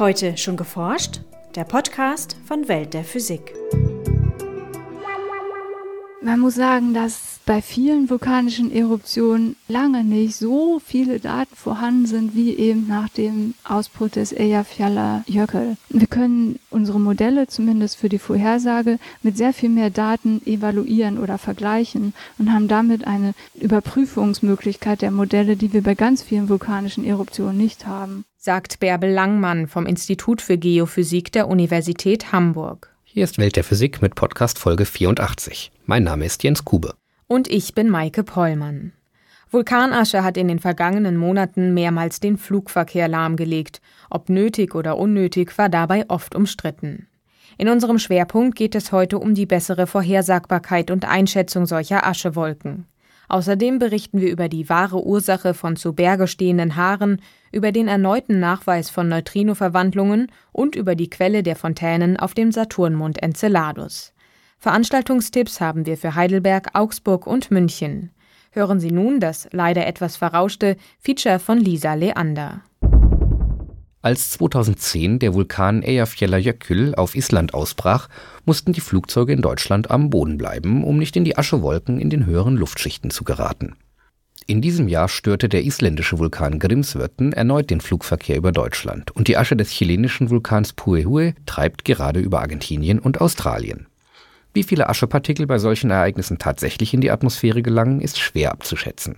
Heute schon geforscht? Der Podcast von Welt der Physik. Man muss sagen, dass bei vielen vulkanischen Eruptionen lange nicht so viele Daten vorhanden sind, wie eben nach dem Ausbruch des Eyjafjallajökull. Wir können unsere Modelle zumindest für die Vorhersage mit sehr viel mehr Daten evaluieren oder vergleichen und haben damit eine Überprüfungsmöglichkeit der Modelle, die wir bei ganz vielen vulkanischen Eruptionen nicht haben. Sagt Bärbel Langmann vom Institut für Geophysik der Universität Hamburg. Hier ist Welt der Physik mit Podcast Folge 84. Mein Name ist Jens Kube. Und ich bin Maike Pollmann. Vulkanasche hat in den vergangenen Monaten mehrmals den Flugverkehr lahmgelegt. Ob nötig oder unnötig, war dabei oft umstritten. In unserem Schwerpunkt geht es heute um die bessere Vorhersagbarkeit und Einschätzung solcher Aschewolken. Außerdem berichten wir über die wahre Ursache von zu Berge stehenden Haaren, über den erneuten Nachweis von Neutrinoverwandlungen und über die Quelle der Fontänen auf dem Saturnmond Enceladus. Veranstaltungstipps haben wir für Heidelberg, Augsburg und München. Hören Sie nun das leider etwas verrauschte Feature von Lisa Leander. Als 2010 der Vulkan Eyjafjallajökull auf Island ausbrach, mussten die Flugzeuge in Deutschland am Boden bleiben, um nicht in die Aschewolken in den höheren Luftschichten zu geraten. In diesem Jahr störte der isländische Vulkan Grimsvötn erneut den Flugverkehr über Deutschland und die Asche des chilenischen Vulkans Puehue treibt gerade über Argentinien und Australien. Wie viele Aschepartikel bei solchen Ereignissen tatsächlich in die Atmosphäre gelangen, ist schwer abzuschätzen.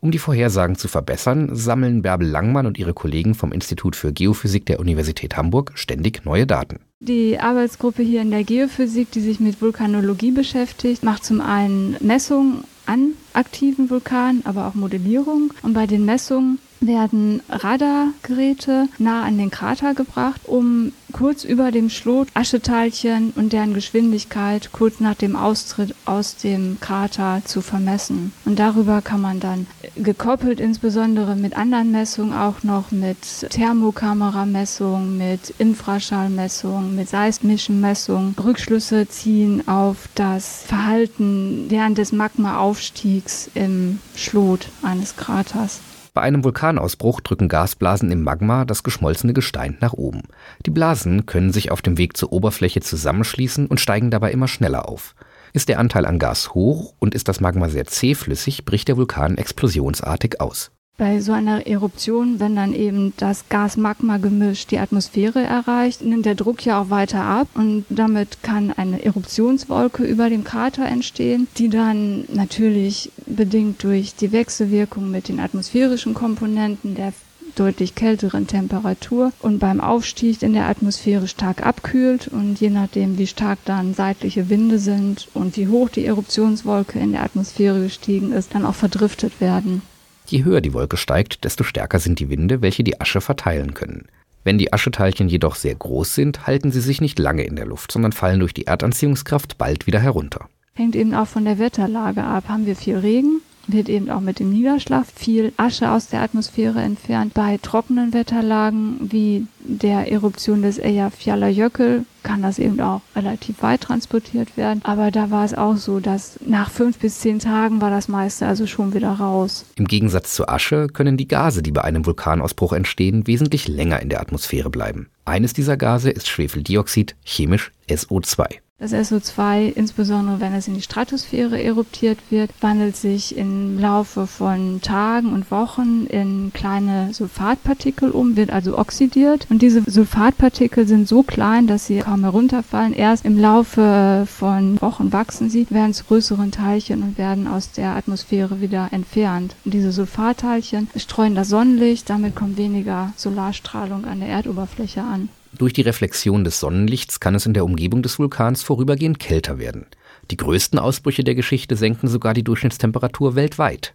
Um die Vorhersagen zu verbessern, sammeln Bärbel Langmann und ihre Kollegen vom Institut für Geophysik der Universität Hamburg ständig neue Daten. Die Arbeitsgruppe hier in der Geophysik, die sich mit Vulkanologie beschäftigt, macht zum einen Messungen an aktiven Vulkanen, aber auch Modellierung. Und bei den Messungen werden Radargeräte nah an den Krater gebracht, um kurz über dem Schlot Ascheteilchen und deren Geschwindigkeit kurz nach dem Austritt aus dem Krater zu vermessen. Und darüber kann man dann gekoppelt insbesondere mit anderen Messungen auch noch mit Thermokameramessungen, mit Infraschallmessungen, mit seismischen Messungen Rückschlüsse ziehen auf das Verhalten während des Magmaaufstiegs im Schlot eines Kraters. Bei einem Vulkanausbruch drücken Gasblasen im Magma das geschmolzene Gestein nach oben. Die Blasen können sich auf dem Weg zur Oberfläche zusammenschließen und steigen dabei immer schneller auf. Ist der Anteil an Gas hoch und ist das Magma sehr zähflüssig, bricht der Vulkan explosionsartig aus. Bei so einer Eruption, wenn dann eben das Gas-Magma-Gemisch die Atmosphäre erreicht, nimmt der Druck ja auch weiter ab und damit kann eine Eruptionswolke über dem Krater entstehen, die dann natürlich bedingt durch die Wechselwirkung mit den atmosphärischen Komponenten der deutlich kälteren Temperatur und beim Aufstieg in der Atmosphäre stark abkühlt und je nachdem, wie stark dann seitliche Winde sind und wie hoch die Eruptionswolke in der Atmosphäre gestiegen ist, dann auch verdriftet werden. Je höher die Wolke steigt, desto stärker sind die Winde, welche die Asche verteilen können. Wenn die Ascheteilchen jedoch sehr groß sind, halten sie sich nicht lange in der Luft, sondern fallen durch die Erdanziehungskraft bald wieder herunter. Hängt eben auch von der Wetterlage ab. Haben wir viel Regen, wird eben auch mit dem Niederschlag viel Asche aus der Atmosphäre entfernt. Bei trockenen Wetterlagen wie der Eruption des Eyjafjallajökull kann das eben auch relativ weit transportiert werden. Aber da war es auch so, dass nach fünf bis zehn Tagen war das meiste also schon wieder raus. Im Gegensatz zur Asche können die Gase, die bei einem Vulkanausbruch entstehen, wesentlich länger in der Atmosphäre bleiben. Eines dieser Gase ist Schwefeldioxid, chemisch SO2. Das SO2, insbesondere wenn es in die Stratosphäre eruptiert wird, wandelt sich im Laufe von Tagen und Wochen in kleine Sulfatpartikel um, wird also oxidiert. Und diese Sulfatpartikel sind so klein, dass sie kaum herunterfallen. Erst im Laufe von Wochen wachsen sie, werden zu größeren Teilchen und werden aus der Atmosphäre wieder entfernt. Und diese Sulfatteilchen streuen das Sonnenlicht, damit kommt weniger Solarstrahlung an der Erdoberfläche an. Durch die Reflexion des Sonnenlichts kann es in der Umgebung des Vulkans vorübergehend kälter werden. Die größten Ausbrüche der Geschichte senken sogar die Durchschnittstemperatur weltweit.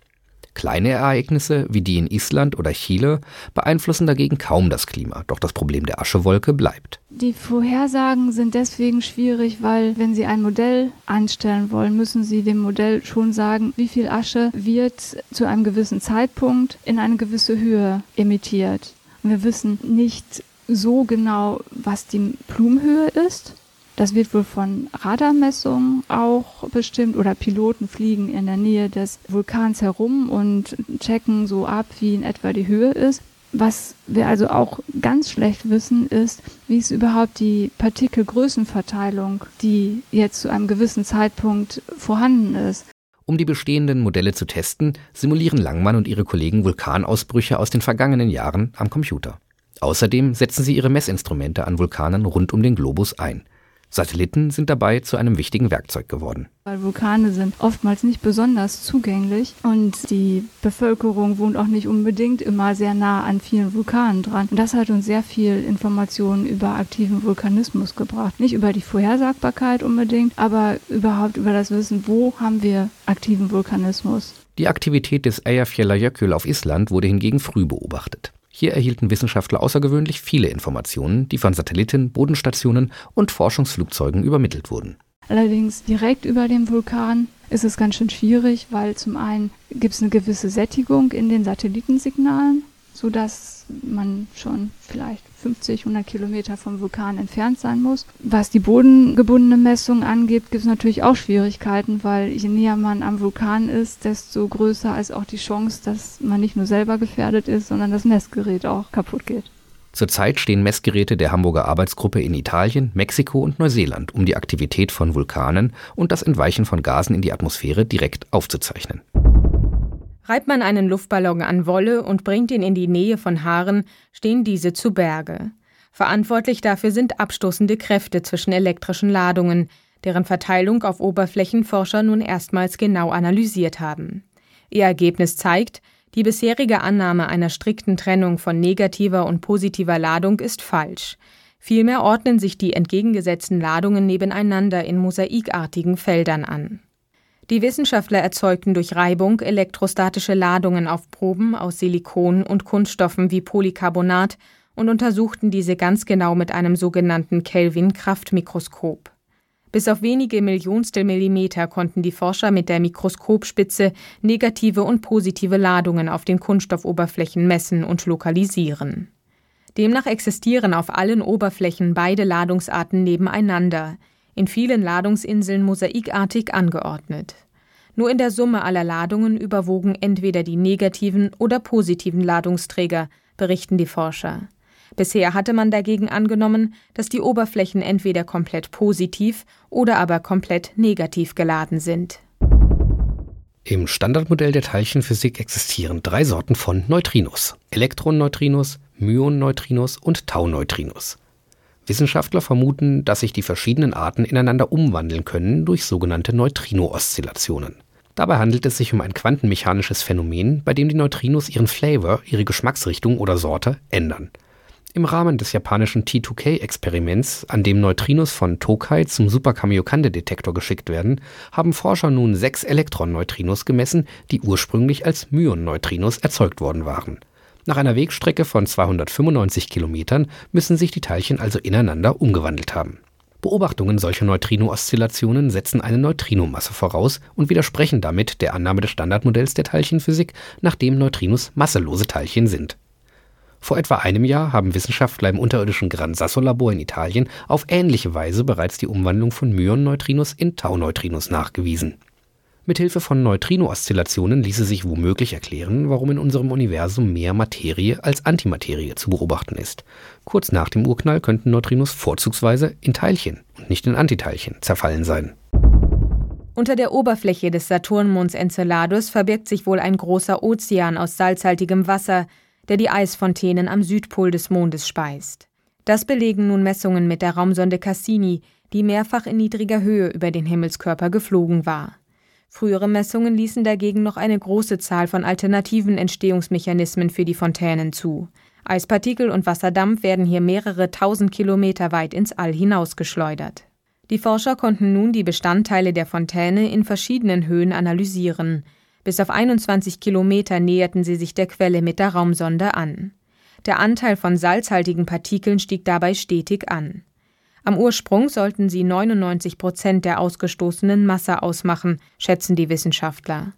Kleine Ereignisse wie die in Island oder Chile beeinflussen dagegen kaum das Klima, doch das Problem der Aschewolke bleibt. Die Vorhersagen sind deswegen schwierig, weil wenn Sie ein Modell anstellen wollen, müssen Sie dem Modell schon sagen, wie viel Asche wird zu einem gewissen Zeitpunkt in eine gewisse Höhe emittiert. Und wir wissen nicht, so genau, was die Blumenhöhe ist. Das wird wohl von Radarmessungen auch bestimmt oder Piloten fliegen in der Nähe des Vulkans herum und checken so ab, wie in etwa die Höhe ist. Was wir also auch ganz schlecht wissen, ist, wie ist überhaupt die Partikelgrößenverteilung, die jetzt zu einem gewissen Zeitpunkt vorhanden ist. Um die bestehenden Modelle zu testen, simulieren Langmann und ihre Kollegen Vulkanausbrüche aus den vergangenen Jahren am Computer. Außerdem setzen sie ihre Messinstrumente an Vulkanen rund um den Globus ein. Satelliten sind dabei zu einem wichtigen Werkzeug geworden. Weil Vulkane sind oftmals nicht besonders zugänglich und die Bevölkerung wohnt auch nicht unbedingt immer sehr nah an vielen Vulkanen dran. Und das hat uns sehr viel Informationen über aktiven Vulkanismus gebracht. Nicht über die Vorhersagbarkeit unbedingt, aber überhaupt über das Wissen, wo haben wir aktiven Vulkanismus. Die Aktivität des Eyjafjallajökull auf Island wurde hingegen früh beobachtet. Hier erhielten Wissenschaftler außergewöhnlich viele Informationen, die von Satelliten, Bodenstationen und Forschungsflugzeugen übermittelt wurden. Allerdings direkt über dem Vulkan ist es ganz schön schwierig, weil zum einen gibt es eine gewisse Sättigung in den Satellitensignalen, sodass man schon vielleicht 50, 100 Kilometer vom Vulkan entfernt sein muss. Was die bodengebundene Messung angeht, gibt es natürlich auch Schwierigkeiten, weil je näher man am Vulkan ist, desto größer ist auch die Chance, dass man nicht nur selber gefährdet ist, sondern das Messgerät auch kaputt geht. Zurzeit stehen Messgeräte der Hamburger Arbeitsgruppe in Italien, Mexiko und Neuseeland, um die Aktivität von Vulkanen und das Entweichen von Gasen in die Atmosphäre direkt aufzuzeichnen. Reibt man einen Luftballon an Wolle und bringt ihn in die Nähe von Haaren, stehen diese zu Berge. Verantwortlich dafür sind abstoßende Kräfte zwischen elektrischen Ladungen, deren Verteilung auf Oberflächenforscher nun erstmals genau analysiert haben. Ihr Ergebnis zeigt, die bisherige Annahme einer strikten Trennung von negativer und positiver Ladung ist falsch. Vielmehr ordnen sich die entgegengesetzten Ladungen nebeneinander in mosaikartigen Feldern an. Die Wissenschaftler erzeugten durch Reibung elektrostatische Ladungen auf Proben aus Silikon und Kunststoffen wie Polycarbonat und untersuchten diese ganz genau mit einem sogenannten Kelvin-Kraftmikroskop. Bis auf wenige Millionstel Millimeter konnten die Forscher mit der Mikroskopspitze negative und positive Ladungen auf den Kunststoffoberflächen messen und lokalisieren. Demnach existieren auf allen Oberflächen beide Ladungsarten nebeneinander, in vielen Ladungsinseln mosaikartig angeordnet. Nur in der Summe aller Ladungen überwogen entweder die negativen oder positiven Ladungsträger, berichten die Forscher. Bisher hatte man dagegen angenommen, dass die Oberflächen entweder komplett positiv oder aber komplett negativ geladen sind. Im Standardmodell der Teilchenphysik existieren drei Sorten von Neutrinos: Elektroneutrinos, Myonneutrinos und Tauneutrinos. Wissenschaftler vermuten, dass sich die verschiedenen Arten ineinander umwandeln können durch sogenannte Neutrino-Oszillationen. Dabei handelt es sich um ein quantenmechanisches Phänomen, bei dem die Neutrinos ihren Flavor, ihre Geschmacksrichtung oder Sorte ändern. Im Rahmen des japanischen T2K-Experiments, an dem Neutrinos von Tokai zum Super Kamiokande-Detektor geschickt werden, haben Forscher nun sechs Elektron-Neutrinos gemessen, die ursprünglich als Myon-Neutrinos erzeugt worden waren nach einer Wegstrecke von 295 Kilometern müssen sich die Teilchen also ineinander umgewandelt haben. Beobachtungen solcher Neutrino-Oszillationen setzen eine Neutrinomasse voraus und widersprechen damit der Annahme des Standardmodells der Teilchenphysik, nach dem Neutrinos masselose Teilchen sind. Vor etwa einem Jahr haben Wissenschaftler im unterirdischen Gran Sasso Labor in Italien auf ähnliche Weise bereits die Umwandlung von Myon-Neutrinos in Tau-Neutrinos nachgewiesen Mithilfe von Neutrino-Oszillationen ließe sich womöglich erklären, warum in unserem Universum mehr Materie als Antimaterie zu beobachten ist. Kurz nach dem Urknall könnten Neutrinos vorzugsweise in Teilchen und nicht in Antiteilchen zerfallen sein. Unter der Oberfläche des Saturnmonds Enceladus verbirgt sich wohl ein großer Ozean aus salzhaltigem Wasser, der die Eisfontänen am Südpol des Mondes speist. Das belegen nun Messungen mit der Raumsonde Cassini, die mehrfach in niedriger Höhe über den Himmelskörper geflogen war. Frühere Messungen ließen dagegen noch eine große Zahl von alternativen Entstehungsmechanismen für die Fontänen zu. Eispartikel und Wasserdampf werden hier mehrere tausend Kilometer weit ins All hinausgeschleudert. Die Forscher konnten nun die Bestandteile der Fontäne in verschiedenen Höhen analysieren. Bis auf 21 Kilometer näherten sie sich der Quelle mit der Raumsonde an. Der Anteil von salzhaltigen Partikeln stieg dabei stetig an. Am Ursprung sollten sie 99 Prozent der ausgestoßenen Masse ausmachen, schätzen die Wissenschaftler.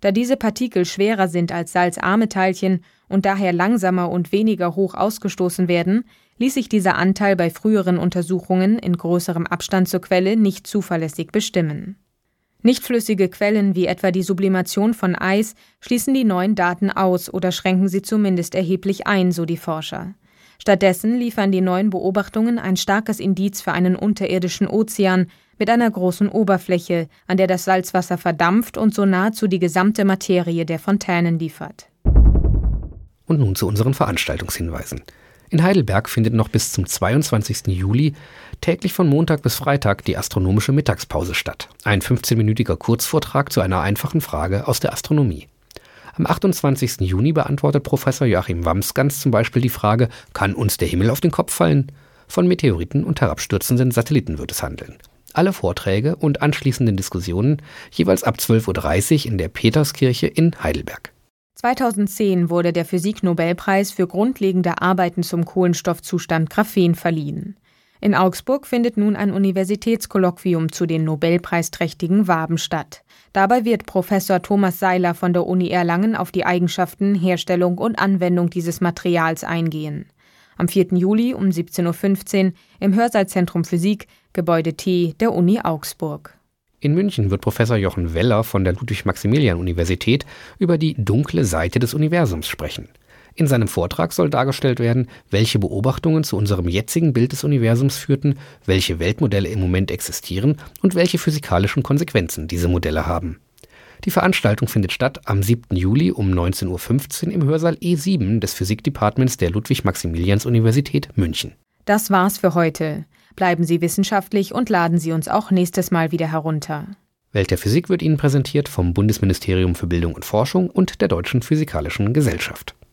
Da diese Partikel schwerer sind als salzarme Teilchen und daher langsamer und weniger hoch ausgestoßen werden, ließ sich dieser Anteil bei früheren Untersuchungen in größerem Abstand zur Quelle nicht zuverlässig bestimmen. Nichtflüssige Quellen wie etwa die Sublimation von Eis schließen die neuen Daten aus oder schränken sie zumindest erheblich ein, so die Forscher. Stattdessen liefern die neuen Beobachtungen ein starkes Indiz für einen unterirdischen Ozean mit einer großen Oberfläche, an der das Salzwasser verdampft und so nahezu die gesamte Materie der Fontänen liefert. Und nun zu unseren Veranstaltungshinweisen. In Heidelberg findet noch bis zum 22. Juli täglich von Montag bis Freitag die astronomische Mittagspause statt. Ein 15-minütiger Kurzvortrag zu einer einfachen Frage aus der Astronomie. Am 28. Juni beantwortet Professor Joachim Wamsgans zum Beispiel die Frage, kann uns der Himmel auf den Kopf fallen? Von Meteoriten und herabstürzenden Satelliten wird es handeln. Alle Vorträge und anschließenden Diskussionen jeweils ab 12.30 Uhr in der Peterskirche in Heidelberg. 2010 wurde der Physiknobelpreis für grundlegende Arbeiten zum Kohlenstoffzustand Graphen verliehen. In Augsburg findet nun ein Universitätskolloquium zu den Nobelpreisträchtigen Waben statt. Dabei wird Professor Thomas Seiler von der Uni Erlangen auf die Eigenschaften, Herstellung und Anwendung dieses Materials eingehen. Am 4. Juli um 17.15 Uhr im Hörsaalzentrum Physik, Gebäude T der Uni Augsburg. In München wird Professor Jochen Weller von der Ludwig-Maximilian-Universität über die dunkle Seite des Universums sprechen. In seinem Vortrag soll dargestellt werden, welche Beobachtungen zu unserem jetzigen Bild des Universums führten, welche Weltmodelle im Moment existieren und welche physikalischen Konsequenzen diese Modelle haben. Die Veranstaltung findet statt am 7. Juli um 19.15 Uhr im Hörsaal E7 des Physikdepartements der Ludwig-Maximilians-Universität München. Das war's für heute. Bleiben Sie wissenschaftlich und laden Sie uns auch nächstes Mal wieder herunter. Welt der Physik wird Ihnen präsentiert vom Bundesministerium für Bildung und Forschung und der Deutschen Physikalischen Gesellschaft.